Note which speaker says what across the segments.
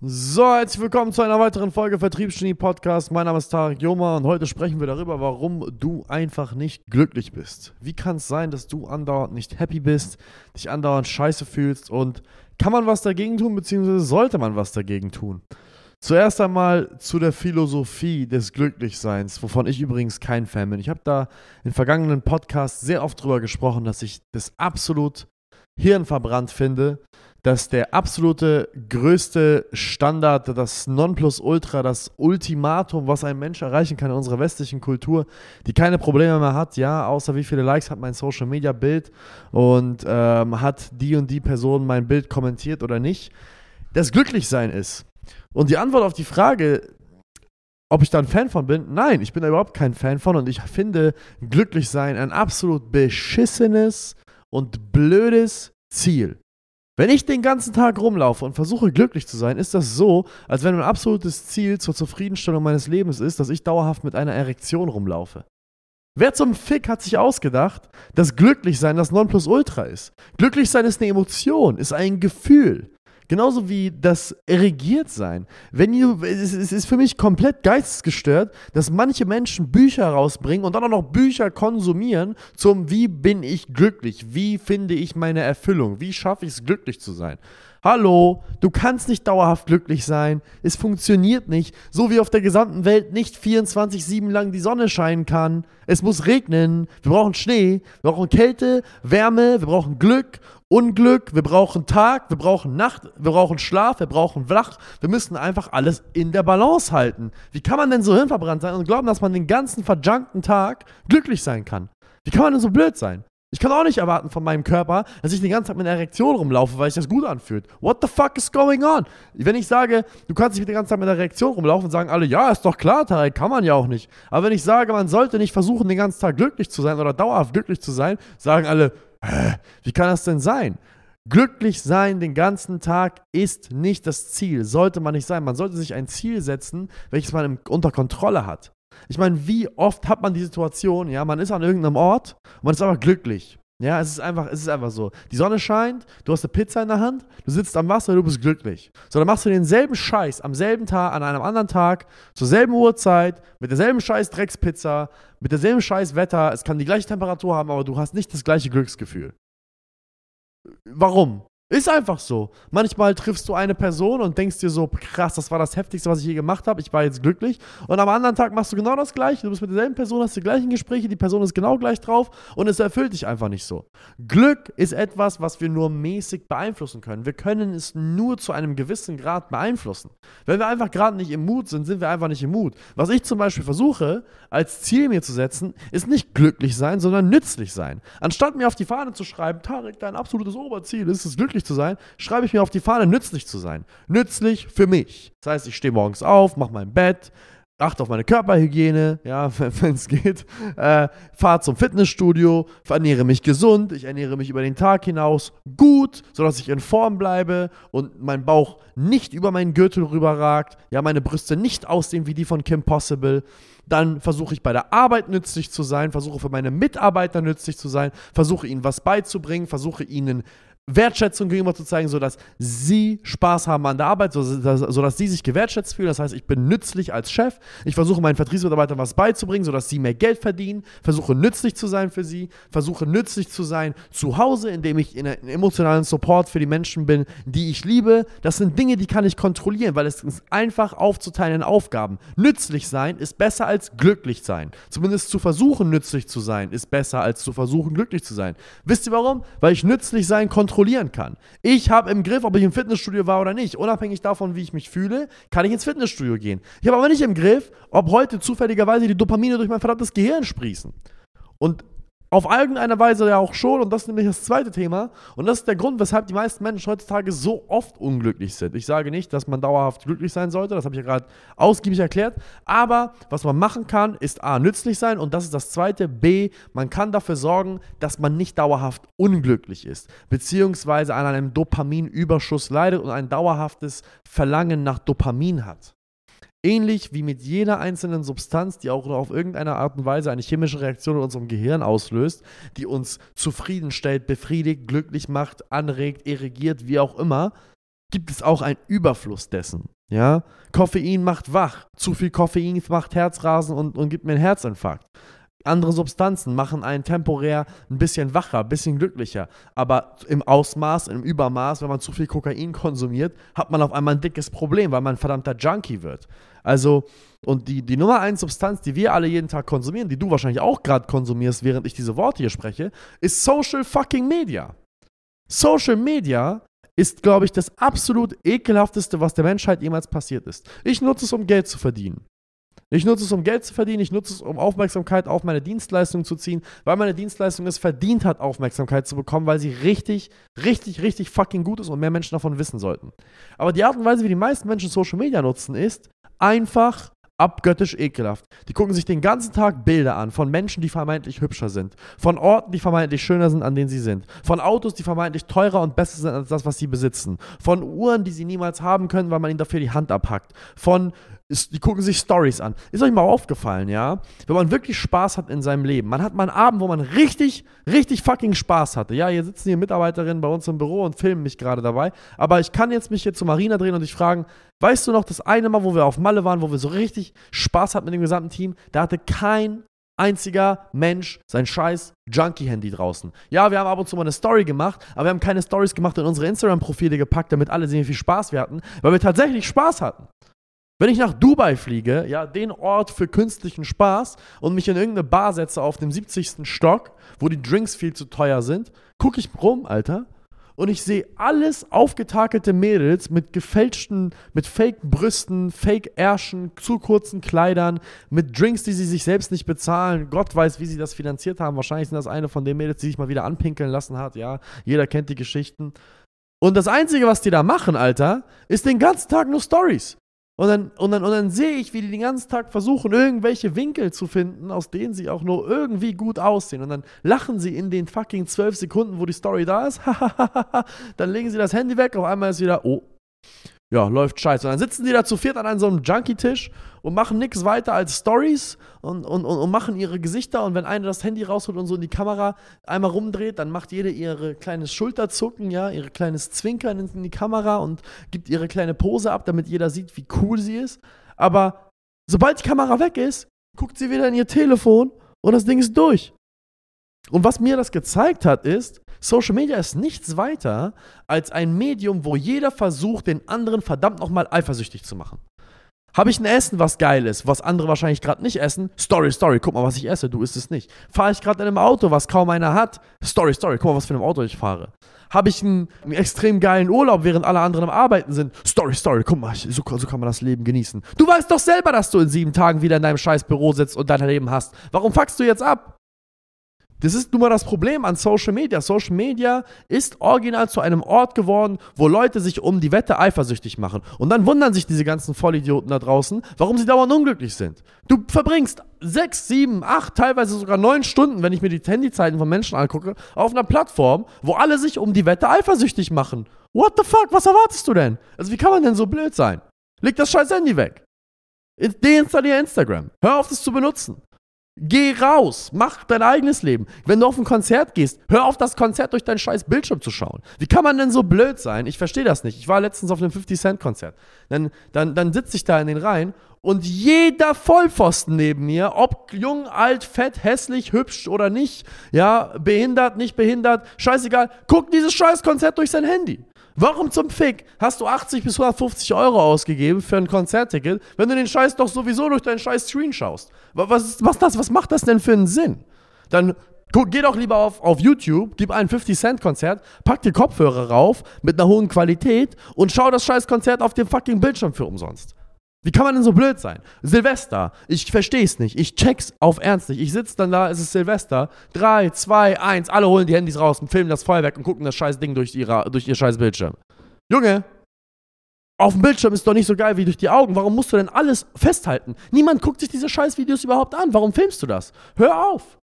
Speaker 1: So, herzlich willkommen zu einer weiteren Folge Vertriebsgenie Podcast. Mein Name ist Tarek Joma und heute sprechen wir darüber, warum du einfach nicht glücklich bist. Wie kann es sein, dass du andauernd nicht happy bist, dich andauernd scheiße fühlst und kann man was dagegen tun, beziehungsweise sollte man was dagegen tun? Zuerst einmal zu der Philosophie des Glücklichseins, wovon ich übrigens kein Fan bin. Ich habe da in vergangenen Podcasts sehr oft drüber gesprochen, dass ich das absolut hirnverbrannt finde, dass der absolute größte Standard, das Nonplusultra, das Ultimatum, was ein Mensch erreichen kann in unserer westlichen Kultur, die keine Probleme mehr hat, ja, außer wie viele Likes hat mein Social Media Bild und ähm, hat die und die Person mein Bild kommentiert oder nicht, das Glücklichsein ist. Und die Antwort auf die Frage, ob ich da ein Fan von bin? Nein, ich bin da überhaupt kein Fan von und ich finde Glücklichsein ein absolut beschissenes und blödes Ziel. Wenn ich den ganzen Tag rumlaufe und versuche glücklich zu sein, ist das so, als wenn mein absolutes Ziel zur Zufriedenstellung meines Lebens ist, dass ich dauerhaft mit einer Erektion rumlaufe. Wer zum Fick hat sich ausgedacht, dass Glücklichsein das Nonplusultra ist? Glücklichsein ist eine Emotion, ist ein Gefühl. Genauso wie das Erregiertsein. Wenn ihr, es, es ist für mich komplett geistesgestört, dass manche Menschen Bücher rausbringen und dann auch noch Bücher konsumieren zum Wie bin ich glücklich? Wie finde ich meine Erfüllung? Wie schaffe ich es, glücklich zu sein? Hallo, du kannst nicht dauerhaft glücklich sein. Es funktioniert nicht. So wie auf der gesamten Welt nicht 24-7 lang die Sonne scheinen kann. Es muss regnen. Wir brauchen Schnee. Wir brauchen Kälte, Wärme. Wir brauchen Glück, Unglück. Wir brauchen Tag. Wir brauchen Nacht. Wir brauchen Schlaf. Wir brauchen Wach. Wir müssen einfach alles in der Balance halten. Wie kann man denn so hirnverbrannt sein und glauben, dass man den ganzen verjunkten Tag glücklich sein kann? Wie kann man denn so blöd sein? Ich kann auch nicht erwarten von meinem Körper, dass ich die ganze Zeit mit einer Erektion rumlaufe, weil sich das gut anfühlt. What the fuck is going on? Wenn ich sage, du kannst nicht die ganze Zeit mit einer Erektion rumlaufen, sagen alle, ja, ist doch klar, Tarek, kann man ja auch nicht. Aber wenn ich sage, man sollte nicht versuchen, den ganzen Tag glücklich zu sein oder dauerhaft glücklich zu sein, sagen alle, Hä, wie kann das denn sein? Glücklich sein den ganzen Tag ist nicht das Ziel, sollte man nicht sein. Man sollte sich ein Ziel setzen, welches man unter Kontrolle hat. Ich meine, wie oft hat man die Situation, ja, man ist an irgendeinem Ort man ist einfach glücklich. Ja, es ist einfach, es ist einfach so. Die Sonne scheint, du hast eine Pizza in der Hand, du sitzt am Wasser, du bist glücklich. So, dann machst du denselben Scheiß am selben Tag, an einem anderen Tag, zur selben Uhrzeit, mit derselben Scheiß Dreckspizza, mit derselben Scheiß Wetter. Es kann die gleiche Temperatur haben, aber du hast nicht das gleiche Glücksgefühl. Warum? Ist einfach so. Manchmal triffst du eine Person und denkst dir so, krass, das war das Heftigste, was ich je gemacht habe, ich war jetzt glücklich. Und am anderen Tag machst du genau das Gleiche. Du bist mit derselben Person, hast die gleichen Gespräche, die Person ist genau gleich drauf und es erfüllt dich einfach nicht so. Glück ist etwas, was wir nur mäßig beeinflussen können. Wir können es nur zu einem gewissen Grad beeinflussen. Wenn wir einfach gerade nicht im Mut sind, sind wir einfach nicht im Mut. Was ich zum Beispiel versuche, als Ziel mir zu setzen, ist nicht glücklich sein, sondern nützlich sein. Anstatt mir auf die Fahne zu schreiben, Tarek, dein absolutes Oberziel ist es, glücklich glücklich zu sein, schreibe ich mir auf die Fahne, nützlich zu sein. Nützlich für mich. Das heißt, ich stehe morgens auf, mache mein Bett, achte auf meine Körperhygiene, ja, wenn es geht, äh, fahre zum Fitnessstudio, ernähre mich gesund, ich ernähre mich über den Tag hinaus gut, sodass ich in Form bleibe und mein Bauch nicht über meinen Gürtel rüberragt, ja, meine Brüste nicht aussehen wie die von Kim Possible. Dann versuche ich bei der Arbeit nützlich zu sein, versuche für meine Mitarbeiter nützlich zu sein, versuche ihnen was beizubringen, versuche ihnen Wertschätzung gegenüber zu zeigen, sodass sie Spaß haben an der Arbeit, sodass sie sich gewertschätzt fühlen. Das heißt, ich bin nützlich als Chef. Ich versuche meinen Vertriebsmitarbeitern was beizubringen, sodass sie mehr Geld verdienen. Versuche nützlich zu sein für sie. Versuche nützlich zu sein zu Hause, indem ich in einem emotionalen Support für die Menschen bin, die ich liebe. Das sind Dinge, die kann ich kontrollieren, weil es ist einfach aufzuteilen in Aufgaben. Nützlich sein ist besser als glücklich sein. Zumindest zu versuchen, nützlich zu sein, ist besser als zu versuchen, glücklich zu sein. Wisst ihr warum? Weil ich nützlich sein kontrolliere kontrollieren kann. Ich habe im Griff, ob ich im Fitnessstudio war oder nicht. Unabhängig davon, wie ich mich fühle, kann ich ins Fitnessstudio gehen. Ich habe aber nicht im Griff, ob heute zufälligerweise die Dopamine durch mein verdammtes Gehirn sprießen. Und auf irgendeine Weise ja auch schon, und das ist nämlich das zweite Thema. Und das ist der Grund, weshalb die meisten Menschen heutzutage so oft unglücklich sind. Ich sage nicht, dass man dauerhaft glücklich sein sollte, das habe ich ja gerade ausgiebig erklärt. Aber was man machen kann, ist A, nützlich sein. Und das ist das zweite. B, man kann dafür sorgen, dass man nicht dauerhaft unglücklich ist. Beziehungsweise an einem Dopaminüberschuss leidet und ein dauerhaftes Verlangen nach Dopamin hat. Ähnlich wie mit jeder einzelnen Substanz, die auch auf irgendeine Art und Weise eine chemische Reaktion in unserem Gehirn auslöst, die uns zufriedenstellt, befriedigt, glücklich macht, anregt, irrigiert, wie auch immer, gibt es auch einen Überfluss dessen. Ja, Koffein macht wach, zu viel Koffein macht Herzrasen und, und gibt mir einen Herzinfarkt. Andere Substanzen machen einen temporär ein bisschen wacher, ein bisschen glücklicher. Aber im Ausmaß, im Übermaß, wenn man zu viel Kokain konsumiert, hat man auf einmal ein dickes Problem, weil man ein verdammter Junkie wird. Also, und die, die Nummer eins Substanz, die wir alle jeden Tag konsumieren, die du wahrscheinlich auch gerade konsumierst, während ich diese Worte hier spreche, ist Social fucking Media. Social Media ist, glaube ich, das absolut ekelhafteste, was der Menschheit jemals passiert ist. Ich nutze es, um Geld zu verdienen. Ich nutze es, um Geld zu verdienen. Ich nutze es, um Aufmerksamkeit auf meine Dienstleistung zu ziehen, weil meine Dienstleistung es verdient hat, Aufmerksamkeit zu bekommen, weil sie richtig, richtig, richtig fucking gut ist und mehr Menschen davon wissen sollten. Aber die Art und Weise, wie die meisten Menschen Social Media nutzen, ist einfach abgöttisch ekelhaft. Die gucken sich den ganzen Tag Bilder an von Menschen, die vermeintlich hübscher sind, von Orten, die vermeintlich schöner sind, an denen sie sind, von Autos, die vermeintlich teurer und besser sind als das, was sie besitzen, von Uhren, die sie niemals haben können, weil man ihnen dafür die Hand abhackt, von die gucken sich Stories an. Ist euch mal aufgefallen, ja? Wenn man wirklich Spaß hat in seinem Leben. Man hat mal einen Abend, wo man richtig, richtig fucking Spaß hatte. Ja, hier sitzen hier Mitarbeiterinnen bei uns im Büro und filmen mich gerade dabei. Aber ich kann jetzt mich hier zu Marina drehen und dich fragen, weißt du noch das eine Mal, wo wir auf Malle waren, wo wir so richtig Spaß hatten mit dem gesamten Team? Da hatte kein einziger Mensch sein scheiß Junkie-Handy draußen. Ja, wir haben ab und zu mal eine Story gemacht, aber wir haben keine Stories gemacht und unsere Instagram-Profile gepackt, damit alle sehen, wie viel Spaß wir hatten, weil wir tatsächlich Spaß hatten. Wenn ich nach Dubai fliege, ja, den Ort für künstlichen Spaß und mich in irgendeine Bar setze auf dem 70. Stock, wo die Drinks viel zu teuer sind, gucke ich rum, Alter, und ich sehe alles aufgetakelte Mädels mit gefälschten, mit Fake-Brüsten, Fake-Ärschen, zu kurzen Kleidern, mit Drinks, die sie sich selbst nicht bezahlen. Gott weiß, wie sie das finanziert haben. Wahrscheinlich sind das eine von den Mädels, die sich mal wieder anpinkeln lassen hat. Ja, jeder kennt die Geschichten. Und das Einzige, was die da machen, Alter, ist den ganzen Tag nur Stories. Und dann, und, dann, und dann sehe ich, wie die den ganzen Tag versuchen, irgendwelche Winkel zu finden, aus denen sie auch nur irgendwie gut aussehen. Und dann lachen sie in den fucking zwölf Sekunden, wo die Story da ist. dann legen sie das Handy weg, auf einmal ist wieder, oh, ja, läuft scheiße. Und dann sitzen die da zu viert an so einem Junkie-Tisch und machen nichts weiter als Stories und, und, und, und, machen ihre Gesichter. Und wenn einer das Handy rausholt und so in die Kamera einmal rumdreht, dann macht jede ihre kleines Schulterzucken, ja, ihre kleines Zwinkern in die Kamera und gibt ihre kleine Pose ab, damit jeder sieht, wie cool sie ist. Aber sobald die Kamera weg ist, guckt sie wieder in ihr Telefon und das Ding ist durch. Und was mir das gezeigt hat, ist, Social Media ist nichts weiter als ein Medium, wo jeder versucht, den anderen verdammt nochmal eifersüchtig zu machen. Habe ich ein Essen, was geil ist, was andere wahrscheinlich gerade nicht essen? Story, Story, guck mal, was ich esse, du isst es nicht. Fahre ich gerade in einem Auto, was kaum einer hat? Story, Story, guck mal, was für ein Auto ich fahre. Habe ich einen, einen, extrem geilen Urlaub, während alle anderen am Arbeiten sind? Story, Story, guck mal, so, so kann man das Leben genießen. Du weißt doch selber, dass du in sieben Tagen wieder in deinem scheiß Büro sitzt und dein Leben hast. Warum fuckst du jetzt ab? Das ist nun mal das Problem an Social Media. Social Media ist original zu einem Ort geworden, wo Leute sich um die Wette eifersüchtig machen. Und dann wundern sich diese ganzen Vollidioten da draußen, warum sie dauernd unglücklich sind. Du verbringst sechs, sieben, acht, teilweise sogar neun Stunden, wenn ich mir die Handyzeiten von Menschen angucke, auf einer Plattform, wo alle sich um die Wette eifersüchtig machen. What the fuck? Was erwartest du denn? Also wie kann man denn so blöd sein? Leg das scheiß Handy weg. Deinstallier Instagram. Hör auf, das zu benutzen. Geh raus, mach dein eigenes Leben. Wenn du auf ein Konzert gehst, hör auf, das Konzert durch deinen scheiß Bildschirm zu schauen. Wie kann man denn so blöd sein? Ich verstehe das nicht. Ich war letztens auf einem 50-Cent-Konzert. Dann, dann, dann sitze ich da in den Reihen und jeder Vollpfosten neben mir, ob jung, alt, fett, hässlich, hübsch oder nicht, ja, behindert, nicht behindert, scheißegal, guckt dieses scheiß Konzert durch sein Handy. Warum zum Fick hast du 80 bis 150 Euro ausgegeben für ein Konzertticket, wenn du den Scheiß doch sowieso durch deinen Scheiß Screen schaust? Was, was, das, was macht das denn für einen Sinn? Dann geh doch lieber auf, auf YouTube, gib ein 50-Cent-Konzert, pack die Kopfhörer rauf mit einer hohen Qualität und schau das scheiß Konzert auf dem fucking Bildschirm für umsonst. Wie kann man denn so blöd sein? Silvester, ich versteh's nicht. Ich check's auf Ernst nicht. Ich sitz dann da, es ist Silvester. Drei, zwei, eins, alle holen die Handys raus und filmen das Feuerwerk und gucken das scheiß Ding durch, ihre, durch ihr scheiß Bildschirm. Junge, auf dem Bildschirm ist doch nicht so geil wie durch die Augen. Warum musst du denn alles festhalten? Niemand guckt sich diese scheiß Videos überhaupt an. Warum filmst du das? Hör auf.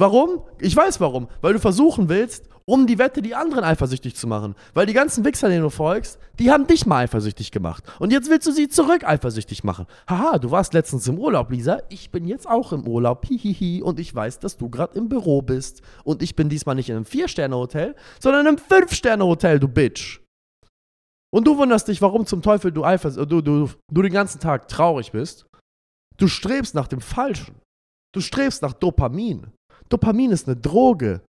Speaker 1: Warum? Ich weiß warum. Weil du versuchen willst, um die Wette die anderen eifersüchtig zu machen. Weil die ganzen Wichser, denen du folgst, die haben dich mal eifersüchtig gemacht. Und jetzt willst du sie zurück eifersüchtig machen. Haha, du warst letztens im Urlaub, Lisa. Ich bin jetzt auch im Urlaub. Hihihi. Und ich weiß, dass du gerade im Büro bist. Und ich bin diesmal nicht in einem Vier-Sterne-Hotel, sondern in einem Fünf-Sterne-Hotel, du Bitch. Und du wunderst dich, warum zum Teufel du, eifers, du, du, du den ganzen Tag traurig bist. Du strebst nach dem Falschen. Du strebst nach Dopamin. Dopamin ist eine Droge.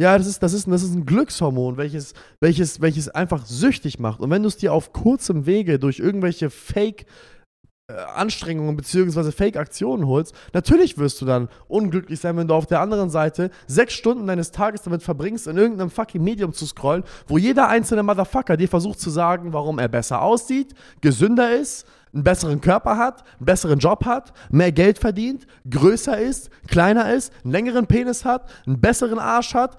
Speaker 1: Ja, das ist, das ist, das ist ein Glückshormon, welches, welches, welches einfach süchtig macht. Und wenn du es dir auf kurzem Wege durch irgendwelche Fake- äh, Anstrengungen bzw. Fake-Aktionen holst, natürlich wirst du dann unglücklich sein, wenn du auf der anderen Seite sechs Stunden deines Tages damit verbringst, in irgendeinem fucking Medium zu scrollen, wo jeder einzelne Motherfucker dir versucht zu sagen, warum er besser aussieht, gesünder ist, einen besseren Körper hat, einen besseren Job hat, mehr Geld verdient, größer ist, kleiner ist, einen längeren Penis hat, einen besseren Arsch hat,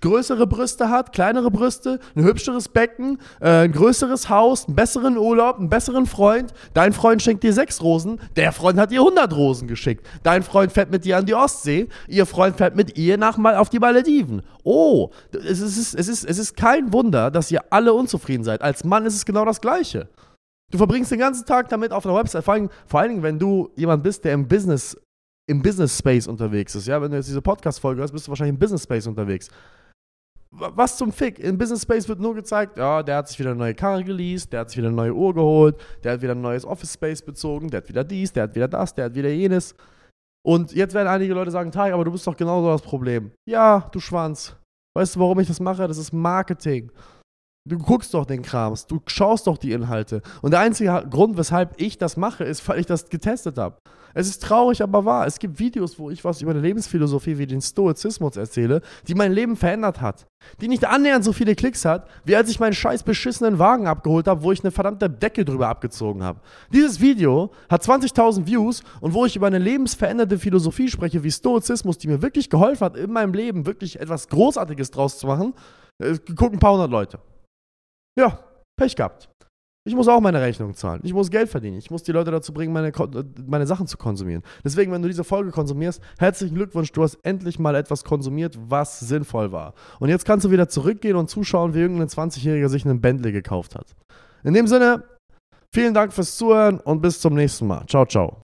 Speaker 1: größere Brüste hat, kleinere Brüste, ein hübscheres Becken, äh, ein größeres Haus, einen besseren Urlaub, einen besseren Freund. Dein Freund schenkt dir sechs Rosen, der Freund hat dir 100 Rosen geschickt. Dein Freund fährt mit dir an die Ostsee, ihr Freund fährt mit ihr nach mal auf die Malediven. Oh, es ist, es, ist, es ist kein Wunder, dass ihr alle unzufrieden seid. Als Mann ist es genau das Gleiche. Du verbringst den ganzen Tag damit auf einer Website, vor allem, vor allen Dingen, wenn du jemand bist, der im Business, im Business Space unterwegs ist. Ja, wenn du jetzt diese Podcast-Folge hörst, bist du wahrscheinlich im Business Space unterwegs. Was zum Fick? Im Business Space wird nur gezeigt, ja, der hat sich wieder eine neue Karre geleast, der hat sich wieder eine neue Uhr geholt, der hat wieder ein neues Office Space bezogen, der hat wieder dies, der hat wieder das, der hat wieder jenes. Und jetzt werden einige Leute sagen, Tarek, aber du bist doch genauso das Problem. Ja, du Schwanz. Weißt du, warum ich das mache? Das ist Marketing. Du guckst doch den Krams, du schaust doch die Inhalte. Und der einzige Grund, weshalb ich das mache, ist, weil ich das getestet habe. Es ist traurig, aber wahr. Es gibt Videos, wo ich was über eine Lebensphilosophie wie den Stoizismus erzähle, die mein Leben verändert hat. Die nicht annähernd so viele Klicks hat, wie als ich meinen scheiß beschissenen Wagen abgeholt habe, wo ich eine verdammte Decke drüber abgezogen habe. Dieses Video hat 20.000 Views und wo ich über eine lebensveränderte Philosophie spreche, wie Stoizismus, die mir wirklich geholfen hat, in meinem Leben wirklich etwas Großartiges draus zu machen, äh, gucken ein paar hundert Leute. Ja, Pech gehabt. Ich muss auch meine Rechnung zahlen. Ich muss Geld verdienen. Ich muss die Leute dazu bringen, meine, meine Sachen zu konsumieren. Deswegen, wenn du diese Folge konsumierst, herzlichen Glückwunsch, du hast endlich mal etwas konsumiert, was sinnvoll war. Und jetzt kannst du wieder zurückgehen und zuschauen, wie irgendein 20-Jähriger sich einen Bentley gekauft hat. In dem Sinne, vielen Dank fürs Zuhören und bis zum nächsten Mal. Ciao, ciao.